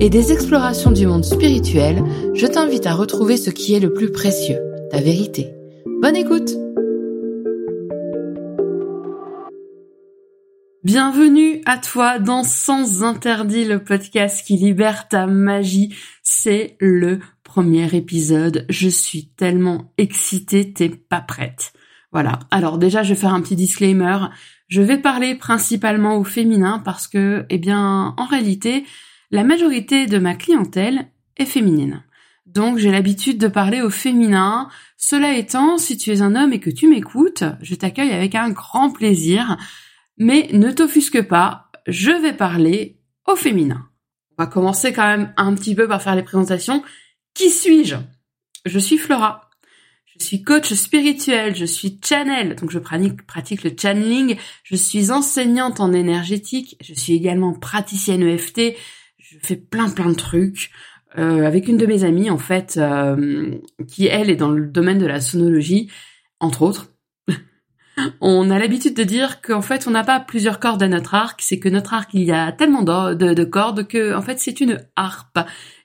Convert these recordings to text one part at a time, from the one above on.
et des explorations du monde spirituel, je t'invite à retrouver ce qui est le plus précieux, ta vérité. Bonne écoute Bienvenue à toi dans Sans Interdit, le podcast qui libère ta magie. C'est le premier épisode. Je suis tellement excitée, t'es pas prête. Voilà. Alors déjà, je vais faire un petit disclaimer. Je vais parler principalement au féminin parce que, eh bien, en réalité, la majorité de ma clientèle est féminine. Donc j'ai l'habitude de parler au féminin. Cela étant, si tu es un homme et que tu m'écoutes, je t'accueille avec un grand plaisir. Mais ne t'offusque pas, je vais parler au féminin. On va commencer quand même un petit peu par faire les présentations. Qui suis-je? Je suis Flora. Je suis coach spirituel, je suis channel, donc je pratique, le channeling, je suis enseignante en énergétique, je suis également praticienne EFT, je fais plein plein de trucs euh, avec une de mes amies en fait euh, qui elle est dans le domaine de la sonologie entre autres. on a l'habitude de dire qu'en fait on n'a pas plusieurs cordes à notre arc, c'est que notre arc il y a tellement de, de cordes que en fait c'est une harpe.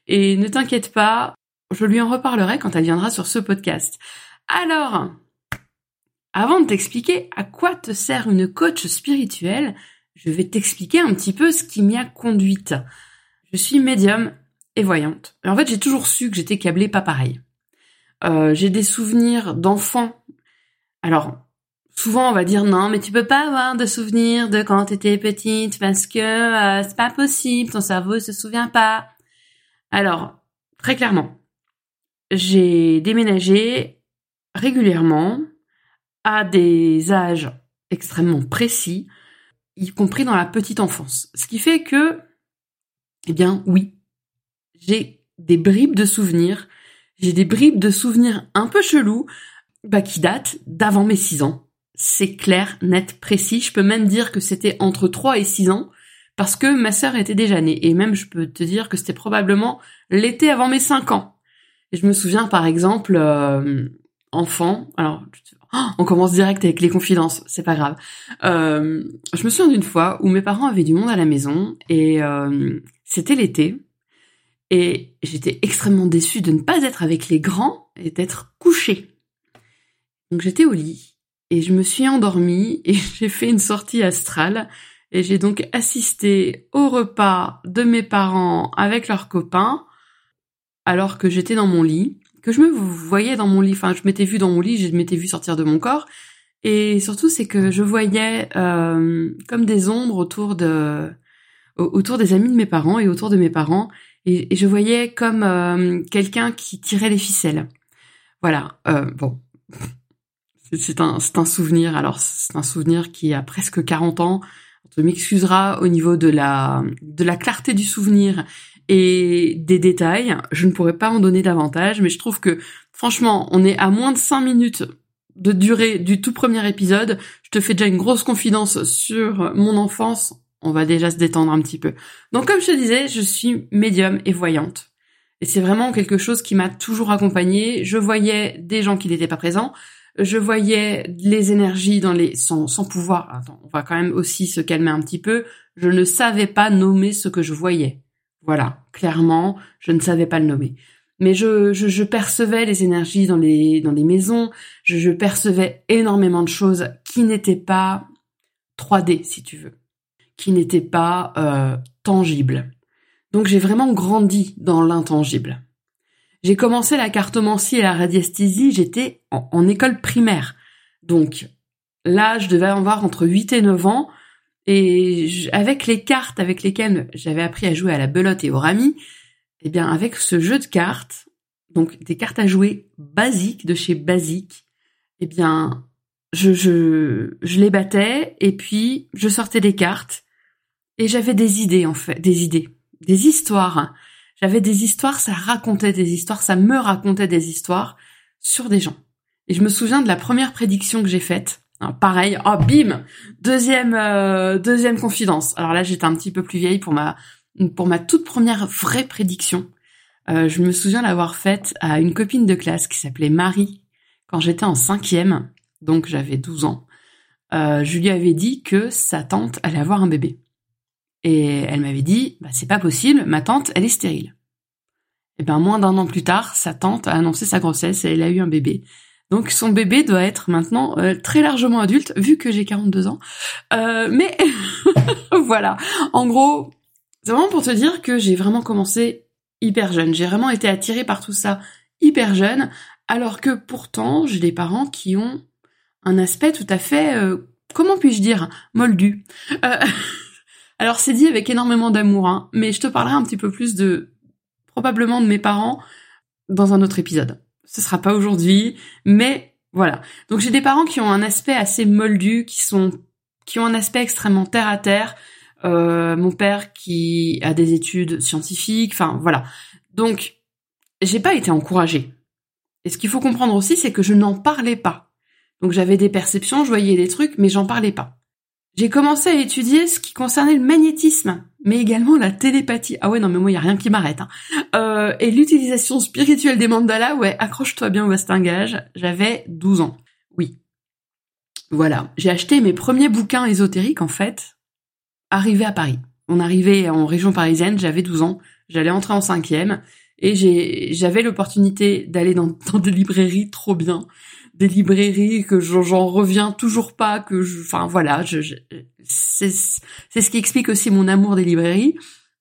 Et ne t'inquiète pas, je lui en reparlerai quand elle viendra sur ce podcast. Alors, avant de t'expliquer à quoi te sert une coach spirituelle, je vais t'expliquer un petit peu ce qui m'y a conduite. Je suis médium et voyante. en fait, j'ai toujours su que j'étais câblée pas pareil. Euh, j'ai des souvenirs d'enfants. Alors, souvent on va dire non, mais tu peux pas avoir de souvenirs de quand t'étais petite parce que euh, c'est pas possible, ton cerveau se souvient pas. Alors, très clairement, j'ai déménagé régulièrement à des âges extrêmement précis, y compris dans la petite enfance. Ce qui fait que eh bien, oui. J'ai des bribes de souvenirs. J'ai des bribes de souvenirs un peu chelous, bah, qui datent d'avant mes 6 ans. C'est clair, net, précis. Je peux même dire que c'était entre 3 et 6 ans, parce que ma sœur était déjà née. Et même, je peux te dire que c'était probablement l'été avant mes 5 ans. Et je me souviens, par exemple, euh, enfant, alors, oh, on commence direct avec les confidences, c'est pas grave. Euh, je me souviens d'une fois où mes parents avaient du monde à la maison et euh, c'était l'été. Et j'étais extrêmement déçue de ne pas être avec les grands et d'être couchée. Donc j'étais au lit et je me suis endormie et j'ai fait une sortie astrale. Et j'ai donc assisté au repas de mes parents avec leurs copains alors que j'étais dans mon lit, que je me voyais dans mon lit, enfin je m'étais vue dans mon lit, je m'étais vue sortir de mon corps. Et surtout c'est que je voyais euh, comme des ombres autour de autour des amis de mes parents et autour de mes parents, et, je voyais comme euh, quelqu'un qui tirait les ficelles. Voilà. Euh, bon, c'est un, un souvenir. Alors c'est un souvenir qui a presque 40 ans. On m'excusera au niveau de la de la clarté du souvenir et des détails. Je ne pourrais pas en donner davantage, mais je trouve que franchement, on est à moins de 5 minutes de durée du tout premier épisode. Je te fais déjà une grosse confidence sur mon enfance on va déjà se détendre un petit peu. Donc comme je te disais, je suis médium et voyante. Et c'est vraiment quelque chose qui m'a toujours accompagnée. Je voyais des gens qui n'étaient pas présents. Je voyais les énergies dans les sans, sans pouvoir. On va quand même aussi se calmer un petit peu. Je ne savais pas nommer ce que je voyais. Voilà, clairement, je ne savais pas le nommer. Mais je, je, percevais les énergies dans les, dans les maisons, je, je percevais énormément de choses qui n'étaient pas 3D, si tu veux qui n'était pas euh, tangible. Donc j'ai vraiment grandi dans l'intangible. J'ai commencé la cartomancie et la radiesthésie, j'étais en, école primaire. Donc là, je devais avoir entre 8 et 9 ans. Et avec les cartes avec lesquelles j'avais appris à jouer à la belote et au rami, eh bien avec ce jeu de cartes, donc des cartes à jouer basiques de chez Basique, eh bien je, je, je les battais et puis je sortais des cartes et j'avais des idées, en fait, des idées, des histoires. J'avais des histoires, ça racontait des histoires, ça me racontait des histoires. sur des gens. Et je me souviens de la première prédiction que j'ai faite. pareil, oh bim, deuxième euh, deuxième confidence. Alors là, j'étais un petit peu plus vieille pour ma pour ma toute première vraie prédiction. Euh, je me souviens l'avoir faite à une copine de classe qui s'appelait Marie quand j'étais en cinquième, donc j'avais 12 ans. Euh, je lui avais dit que sa tante allait avoir un bébé. Et elle m'avait dit, bah, c'est pas possible, ma tante, elle est stérile. Et ben moins d'un an plus tard, sa tante a annoncé sa grossesse et elle a eu un bébé. Donc son bébé doit être maintenant euh, très largement adulte, vu que j'ai 42 ans. Euh, mais voilà, en gros, c'est vraiment pour te dire que j'ai vraiment commencé hyper jeune. J'ai vraiment été attirée par tout ça hyper jeune, alors que pourtant j'ai des parents qui ont un aspect tout à fait, euh, comment puis-je dire, moldu. alors c'est dit avec énormément d'amour, hein, mais je te parlerai un petit peu plus de probablement de mes parents dans un autre épisode. Ce sera pas aujourd'hui, mais voilà. Donc j'ai des parents qui ont un aspect assez moldu, qui sont qui ont un aspect extrêmement terre à terre. Euh, mon père qui a des études scientifiques, enfin voilà. Donc j'ai pas été encouragée. Et ce qu'il faut comprendre aussi, c'est que je n'en parlais pas. Donc j'avais des perceptions, je voyais des trucs, mais j'en parlais pas. J'ai commencé à étudier ce qui concernait le magnétisme, mais également la télépathie. Ah ouais, non mais moi, il y a rien qui m'arrête. Hein. Euh, et l'utilisation spirituelle des mandalas, ouais, accroche-toi bien au bastingage. J'avais 12 ans. Oui. Voilà. J'ai acheté mes premiers bouquins ésotériques, en fait, arrivé à Paris. On arrivait en région parisienne, j'avais 12 ans, j'allais entrer en cinquième, et j'avais l'opportunité d'aller dans des librairies trop bien des librairies que j'en reviens toujours pas que je enfin voilà je, c'est c'est ce qui explique aussi mon amour des librairies.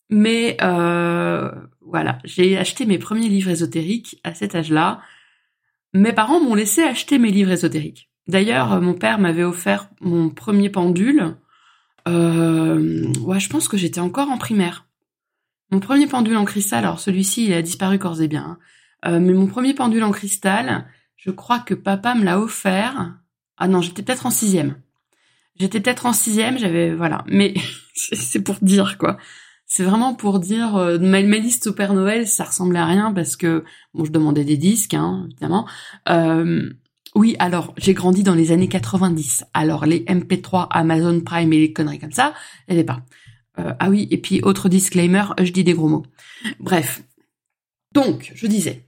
Mais euh, voilà j'ai acheté mes premiers livres ésotériques à cet âge-là. Mes parents m'ont laissé acheter mes livres ésotériques. D'ailleurs mon père m'avait offert mon premier pendule. Euh, ouais je pense que j'étais encore en primaire. Mon premier pendule en cristal alors celui-ci il a disparu corps et bien hein. euh, mais mon premier pendule en cristal je crois que papa me l'a offert. Ah non, j'étais peut-être en sixième. J'étais peut-être en sixième, j'avais voilà. Mais c'est pour dire quoi. C'est vraiment pour dire euh, ma, liste au Père Noël, ça ressemblait à rien parce que bon, je demandais des disques, hein, évidemment. Euh, oui, alors j'ai grandi dans les années 90. Alors les MP3, Amazon Prime et les conneries comme ça, il n'y pas. Euh, ah oui, et puis autre disclaimer, je dis des gros mots. Bref. Donc, je disais,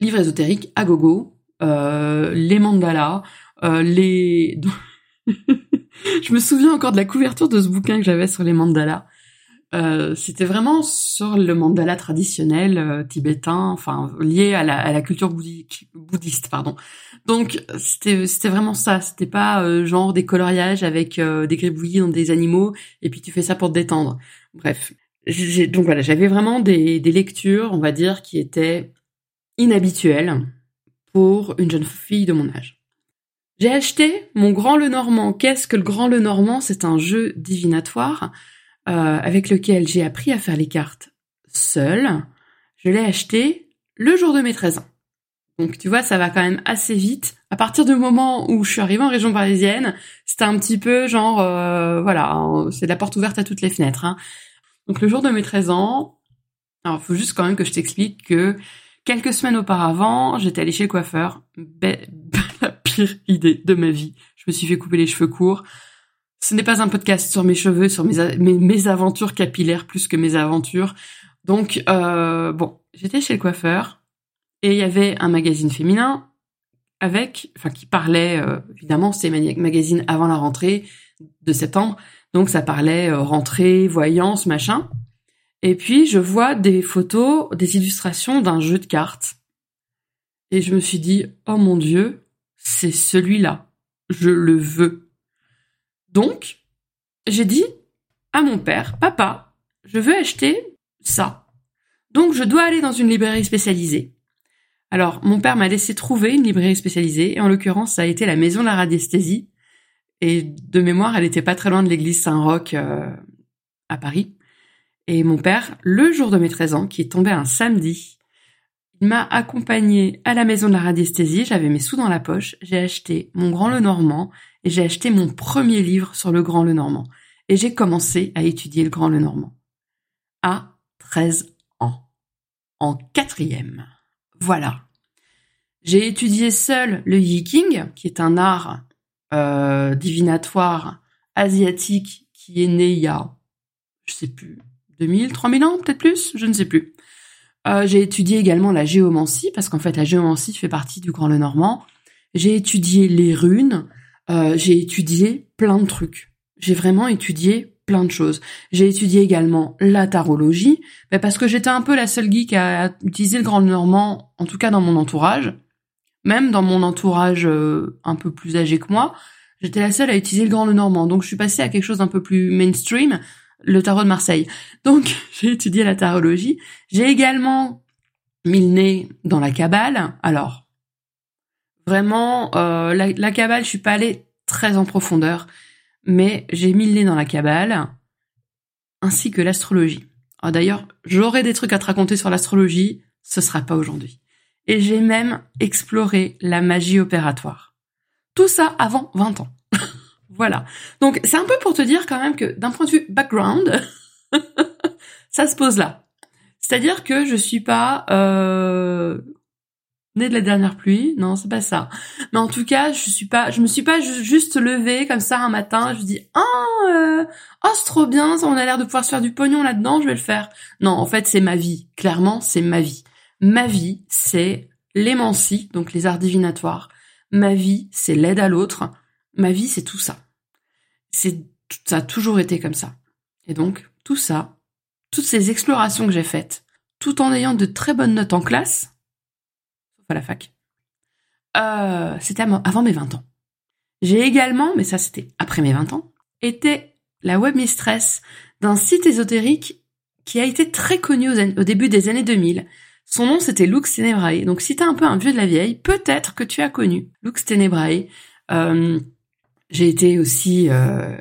livre ésotérique à gogo, les mandalas, euh, les... je me souviens encore de la couverture de ce bouquin que j'avais sur les mandalas. Euh, c'était vraiment sur le mandala traditionnel tibétain, enfin lié à la, culture bouddhiste, pardon. Donc c'était c'était vraiment ça. C'était pas genre des coloriages avec des gribouillis dans des animaux et puis tu fais ça pour te détendre. Bref, donc voilà, j'avais vraiment des lectures, on va dire, qui étaient inhabituelles pour une jeune fille de mon âge. J'ai acheté mon Grand Le Normand. Qu'est-ce que le Grand Le Normand C'est un jeu divinatoire euh, avec lequel j'ai appris à faire les cartes seule. Je l'ai acheté le jour de mes 13 ans. Donc tu vois, ça va quand même assez vite. À partir du moment où je suis arrivée en région parisienne, c'était un petit peu genre, euh, voilà, c'est la porte ouverte à toutes les fenêtres. Hein. Donc le jour de mes 13 ans, alors faut juste quand même que je t'explique que Quelques semaines auparavant, j'étais allée chez le coiffeur. la pire idée de ma vie. Je me suis fait couper les cheveux courts. Ce n'est pas un podcast sur mes cheveux, sur mes, aventures capillaires plus que mes aventures. Donc, euh, bon, j'étais chez le coiffeur et il y avait un magazine féminin avec, enfin, qui parlait, euh, évidemment, c'est magazine avant la rentrée de septembre. Donc, ça parlait euh, rentrée, voyance, machin. Et puis, je vois des photos, des illustrations d'un jeu de cartes. Et je me suis dit, oh mon Dieu, c'est celui-là. Je le veux. Donc, j'ai dit à mon père, papa, je veux acheter ça. Donc, je dois aller dans une librairie spécialisée. Alors, mon père m'a laissé trouver une librairie spécialisée, et en l'occurrence, ça a été la Maison de la Radiesthésie. Et de mémoire, elle était pas très loin de l'église Saint-Roch euh, à Paris. Et mon père, le jour de mes 13 ans, qui est tombé un samedi, il m'a accompagné à la maison de la radiesthésie, j'avais mes sous dans la poche, j'ai acheté mon Grand Le Normand et j'ai acheté mon premier livre sur le Grand Le Normand. Et j'ai commencé à étudier le Grand Le Normand. À 13 ans. En quatrième. Voilà. J'ai étudié seul le Yiking, qui est un art euh, divinatoire asiatique qui est né il y a, je sais plus, 2000, 3000 ans, peut-être plus, je ne sais plus. Euh, j'ai étudié également la géomancie, parce qu'en fait la géomancie fait partie du Grand Lenormand. J'ai étudié les runes, euh, j'ai étudié plein de trucs. J'ai vraiment étudié plein de choses. J'ai étudié également la tarologie, parce que j'étais un peu la seule geek à utiliser le Grand Normand, en tout cas dans mon entourage. Même dans mon entourage euh, un peu plus âgé que moi, j'étais la seule à utiliser le Grand Normand. Donc je suis passée à quelque chose d'un peu plus mainstream, le tarot de Marseille. Donc j'ai étudié la tarologie. J'ai également mis le nez dans la cabale. Alors vraiment, euh, la, la cabale, je suis pas allée très en profondeur mais j'ai mis le nez dans la cabale, ainsi que l'astrologie. D'ailleurs, j'aurai des trucs à te raconter sur l'astrologie, ce sera pas aujourd'hui. Et j'ai même exploré la magie opératoire. Tout ça avant 20 ans. Voilà. Donc c'est un peu pour te dire quand même que d'un point de vue background, ça se pose là. C'est-à-dire que je suis pas euh, de la dernière pluie. Non, c'est pas ça. Mais en tout cas, je suis pas, je me suis pas juste levée comme ça un matin. Je dis, oh, euh, oh, c'est trop bien, on a l'air de pouvoir se faire du pognon là-dedans, je vais le faire. Non, en fait, c'est ma vie. Clairement, c'est ma vie. Ma vie, c'est l'émancie, donc les arts divinatoires. Ma vie, c'est l'aide à l'autre. Ma vie, c'est tout ça. C'est, ça a toujours été comme ça. Et donc, tout ça, toutes ces explorations que j'ai faites, tout en ayant de très bonnes notes en classe, à la fac. Euh, c'était avant mes 20 ans. J'ai également, mais ça c'était après mes 20 ans, été la web mistress d'un site ésotérique qui a été très connu au début des années 2000. Son nom c'était Lux Tenebrae. Donc si t'es un peu un vieux de la vieille, peut-être que tu as connu Lux Tenebrae. Euh, j'ai été aussi euh,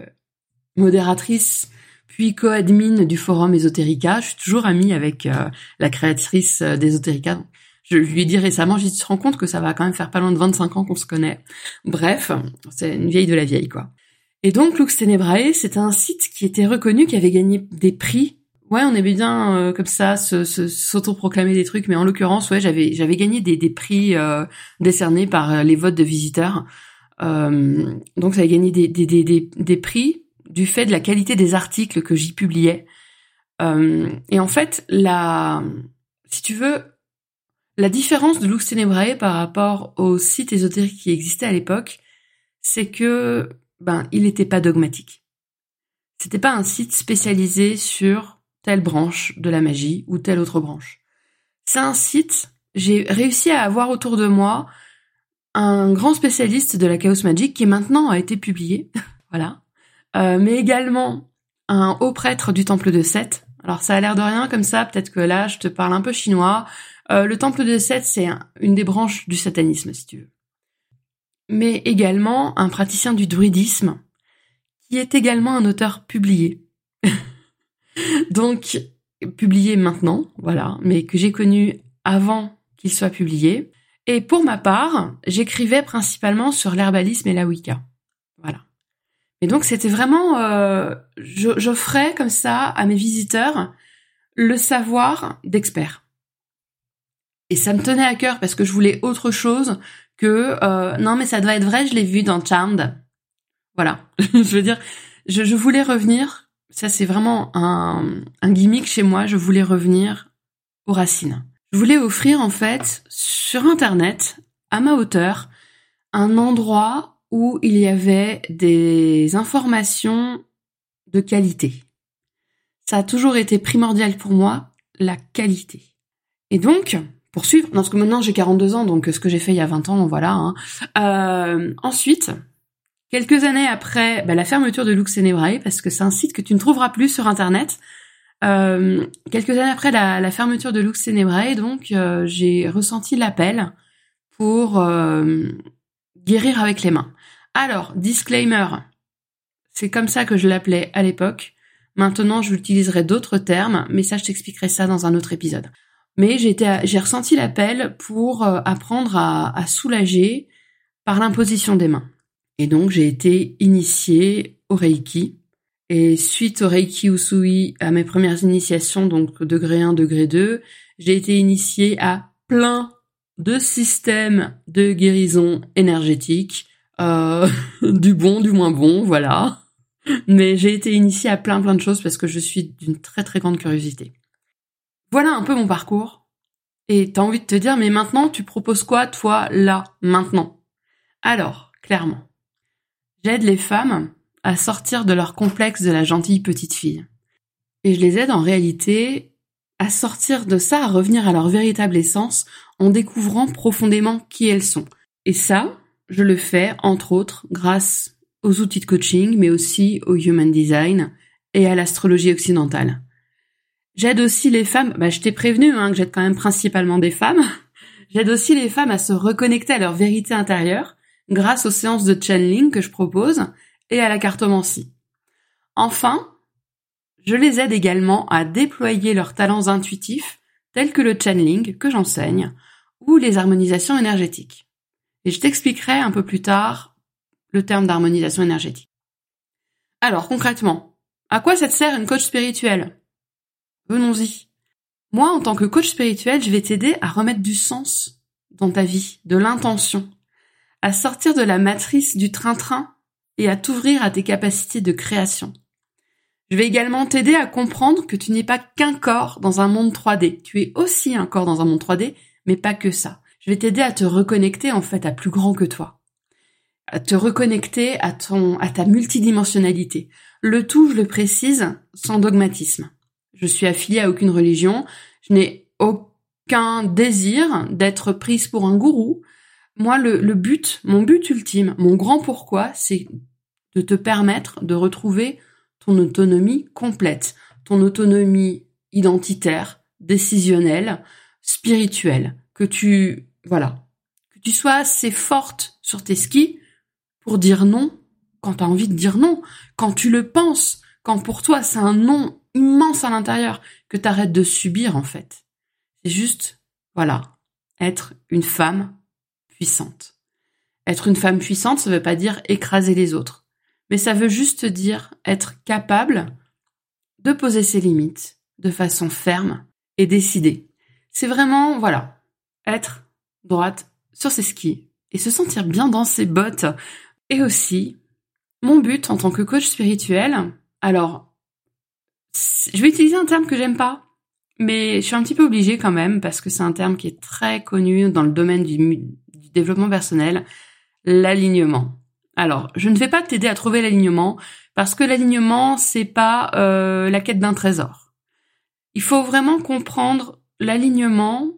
modératrice puis co-admin du forum Esoterica. Je suis toujours amie avec euh, la créatrice d'Esoterica, je lui ai dit récemment, j'ai te rends compte que ça va quand même faire pas loin de 25 ans qu'on se connaît. Bref, c'est une vieille de la vieille, quoi. Et donc, Lux Tenebrae, c'était un site qui était reconnu, qui avait gagné des prix. Ouais, on aimait bien euh, comme ça s'auto-proclamer des trucs, mais en l'occurrence, ouais, j'avais j'avais gagné des, des prix euh, décernés par euh, les votes de visiteurs. Donc, ça avait gagné des, des, des, des, prix du fait de la qualité des articles que j'y publiais. et en fait, la, si tu veux, la différence de Lux Tenebrae par rapport au site ésotérique qui existait à l'époque, c'est que ben il n'était pas dogmatique. C'était pas un site spécialisé sur telle branche de la magie ou telle autre branche. C'est un site, j'ai réussi à avoir autour de moi un grand spécialiste de la chaos magic qui maintenant a été publié, voilà, euh, mais également un haut prêtre du temple de Seth. Alors ça a l'air de rien comme ça, peut-être que là je te parle un peu chinois, euh, le temple de Seth, c'est une des branches du satanisme, si tu veux. Mais également un praticien du druidisme, qui est également un auteur publié. Donc, publié maintenant, voilà, mais que j'ai connu avant qu'il soit publié. Et pour ma part, j'écrivais principalement sur l'herbalisme et la Wicca. Voilà. Et donc c'était vraiment, euh, j'offrais comme ça à mes visiteurs le savoir d'experts. Et ça me tenait à cœur parce que je voulais autre chose que euh, non mais ça doit être vrai, je l'ai vu dans Charmed. Voilà, je veux dire, je, je voulais revenir. Ça c'est vraiment un, un gimmick chez moi. Je voulais revenir aux racines. Je voulais offrir en fait sur internet à ma hauteur un endroit où il y avait des informations de qualité. Ça a toujours été primordial pour moi, la qualité. Et donc, poursuivre. Parce que maintenant j'ai 42 ans, donc ce que j'ai fait il y a 20 ans, voilà. Hein. Euh, ensuite, quelques années après bah, la fermeture de Lux Tenebrae, parce que c'est un site que tu ne trouveras plus sur Internet, euh, quelques années après la, fermeture de Lux Tenebrae, donc euh, j'ai ressenti l'appel pour guérir avec les mains. Alors, disclaimer, c'est comme ça que je l'appelais à l'époque. Maintenant, j'utiliserai d'autres termes, mais ça, je t'expliquerai ça dans un autre épisode mais j'ai ressenti l'appel pour euh, apprendre à, soulager par l'imposition des mains. Et donc j'ai été initiée au Reiki. Et suite au Reiki Usui, à mes premières initiations, donc degré 1, degré 2, j'ai été initiée à plein de systèmes de guérison énergétique, euh, du bon, du moins bon, voilà. Mais j'ai été initiée à plein plein de choses parce que je suis d'une très très grande curiosité. Voilà un peu mon parcours. Et t'as envie de te dire, mais maintenant, tu proposes quoi, toi, là, maintenant? Alors, clairement, j'aide les femmes à sortir de leur complexe de la gentille petite fille. Et je les aide en réalité à sortir de ça, à revenir à leur véritable essence en découvrant profondément qui elles sont. Et ça, je le fais, entre autres, grâce aux outils de coaching, mais aussi au human design et à l'astrologie occidentale. J'aide aussi les femmes, bah, je t'ai prévenu hein, que j'aide quand même principalement des femmes, j'aide aussi les femmes à se reconnecter à leur vérité intérieure grâce aux séances de channeling que je propose et à la cartomancie. Enfin, je les aide également à déployer leurs talents intuitifs tels que le channeling que j'enseigne ou les harmonisations énergétiques. Et je t'expliquerai un peu plus tard le terme d'harmonisation énergétique. Alors concrètement, à quoi ça te sert une coach spirituelle? Venons-y. Moi, en tant que coach spirituel, je vais t'aider à remettre du sens dans ta vie, de l'intention, à sortir de la matrice du train-train et à t'ouvrir à tes capacités de création. Je vais également t'aider à comprendre que tu n'es pas qu'un corps dans un monde 3D. Tu es aussi un corps dans un monde 3D, mais pas que ça. Je vais t'aider à te reconnecter en fait à plus grand que toi. À te reconnecter à ton, à ta multidimensionnalité. Le tout, je le précise, sans dogmatisme. Je suis affiliée à aucune religion. Je n'ai aucun désir d'être prise pour un gourou. Moi, le, le but, mon but ultime, mon grand pourquoi, c'est de te permettre de retrouver ton autonomie complète, ton autonomie identitaire, décisionnelle, spirituelle, que tu, voilà, que tu sois assez forte sur tes skis pour dire non quand tu as envie de dire non, quand tu le penses, quand pour toi c'est un non immense à l'intérieur, que tu arrêtes de subir en fait. C'est juste, voilà, être une femme puissante. Être une femme puissante, ça veut pas dire écraser les autres mais ça veut juste dire être capable de poser ses limites de façon ferme et décidée. C'est vraiment, voilà, être droite sur ses skis et se sentir bien dans ses bottes. Et aussi, mon but en tant que coach spirituel, alors, je vais utiliser un terme que j'aime pas, mais je suis un petit peu obligée quand même parce que c'est un terme qui est très connu dans le domaine du, du développement personnel, l'alignement. Alors, je ne vais pas t'aider à trouver l'alignement parce que l'alignement c'est pas euh, la quête d'un trésor. Il faut vraiment comprendre l'alignement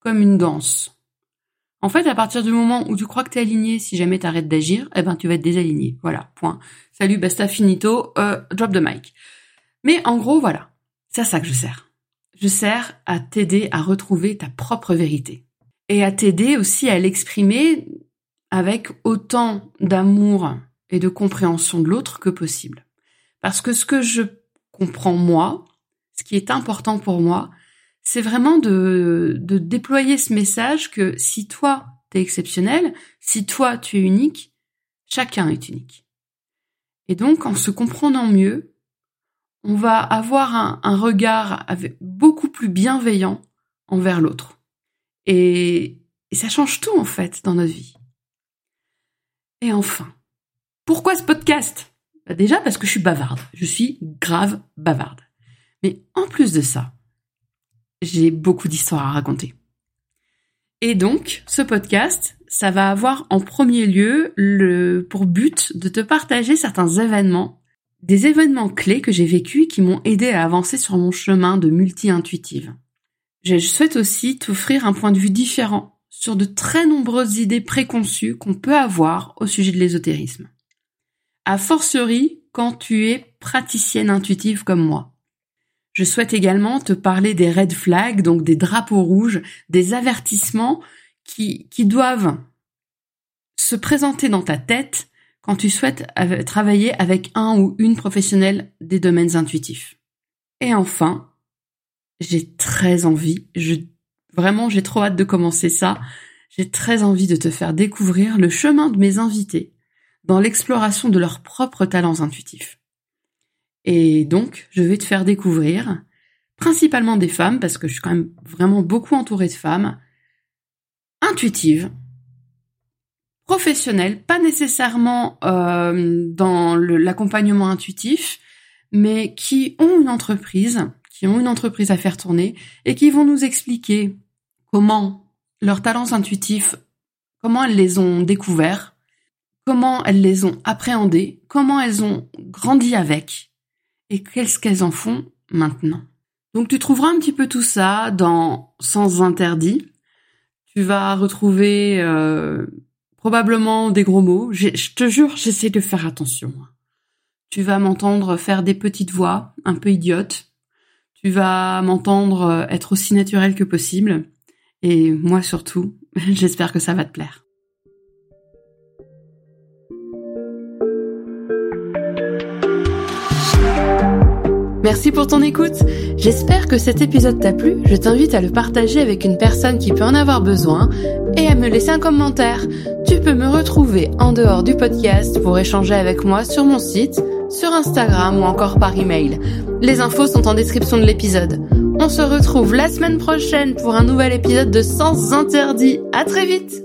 comme une danse. En fait, à partir du moment où tu crois que tu es aligné, si jamais tu arrêtes d'agir, eh ben tu vas être désaligné. Voilà, point. Salut, basta, finito, euh, drop the mic. Mais en gros, voilà, c'est à ça que je sers. Je sers à t'aider à retrouver ta propre vérité et à t'aider aussi à l'exprimer avec autant d'amour et de compréhension de l'autre que possible. Parce que ce que je comprends moi, ce qui est important pour moi, c'est vraiment de, déployer ce message que si toi, t'es exceptionnel, si toi, tu es unique, chacun est unique. Et donc, en se comprenant mieux, on va avoir un, regard beaucoup plus bienveillant envers l'autre. Et ça change tout, en fait, dans notre vie. Et enfin, pourquoi ce podcast? Bah Déjà parce que je suis bavarde. Je suis grave bavarde. Mais en plus de ça, j'ai beaucoup d'histoires à raconter. Et donc, ce podcast, ça va avoir en premier lieu le, pour but de te partager certains événements, des événements clés que j'ai vécus qui m'ont aidé à avancer sur mon chemin de multi-intuitive. Je souhaite aussi t'offrir un point de vue différent sur de très nombreuses idées préconçues qu'on peut avoir au sujet de l'ésotérisme. A fortiori quand tu es praticienne intuitive comme moi. Je souhaite également te parler des red flags, donc des drapeaux rouges, des avertissements qui, doivent se présenter dans ta tête quand tu souhaites travailler avec un ou une professionnelle des domaines intuitifs. Et enfin, j'ai très envie, je Vraiment, j'ai trop hâte de commencer ça. J'ai très envie de te faire découvrir le chemin de mes invités dans l'exploration de leurs propres talents intuitifs. Et donc, je vais te faire découvrir, principalement des femmes, parce que je suis quand même vraiment beaucoup entourée de femmes, intuitives, professionnelles, pas nécessairement euh, dans l'accompagnement intuitif, mais qui ont une entreprise, qui ont une entreprise à faire tourner et qui vont nous expliquer comment leurs talents intuitifs, comment elles les ont découverts, comment elles les ont appréhendés, comment elles ont grandi avec et qu'est-ce qu'elles en font maintenant. Donc tu trouveras un petit peu tout ça dans Sans interdit. Tu vas retrouver euh, probablement des gros mots. Je te jure, j'essaie de faire attention. Tu vas m'entendre faire des petites voix un peu idiotes. Tu vas m'entendre euh, être aussi naturel que possible. Et moi surtout, j'espère que ça va te plaire. Merci pour ton écoute. J'espère que cet épisode t'a plu. Je t'invite à le partager avec une personne qui peut en avoir besoin et à me laisser un commentaire. Tu peux me retrouver en dehors du podcast pour échanger avec moi sur mon site, sur Instagram ou encore par email. Les infos sont en description de l'épisode. On se retrouve la semaine prochaine pour un nouvel épisode de Sens Interdit. À très vite!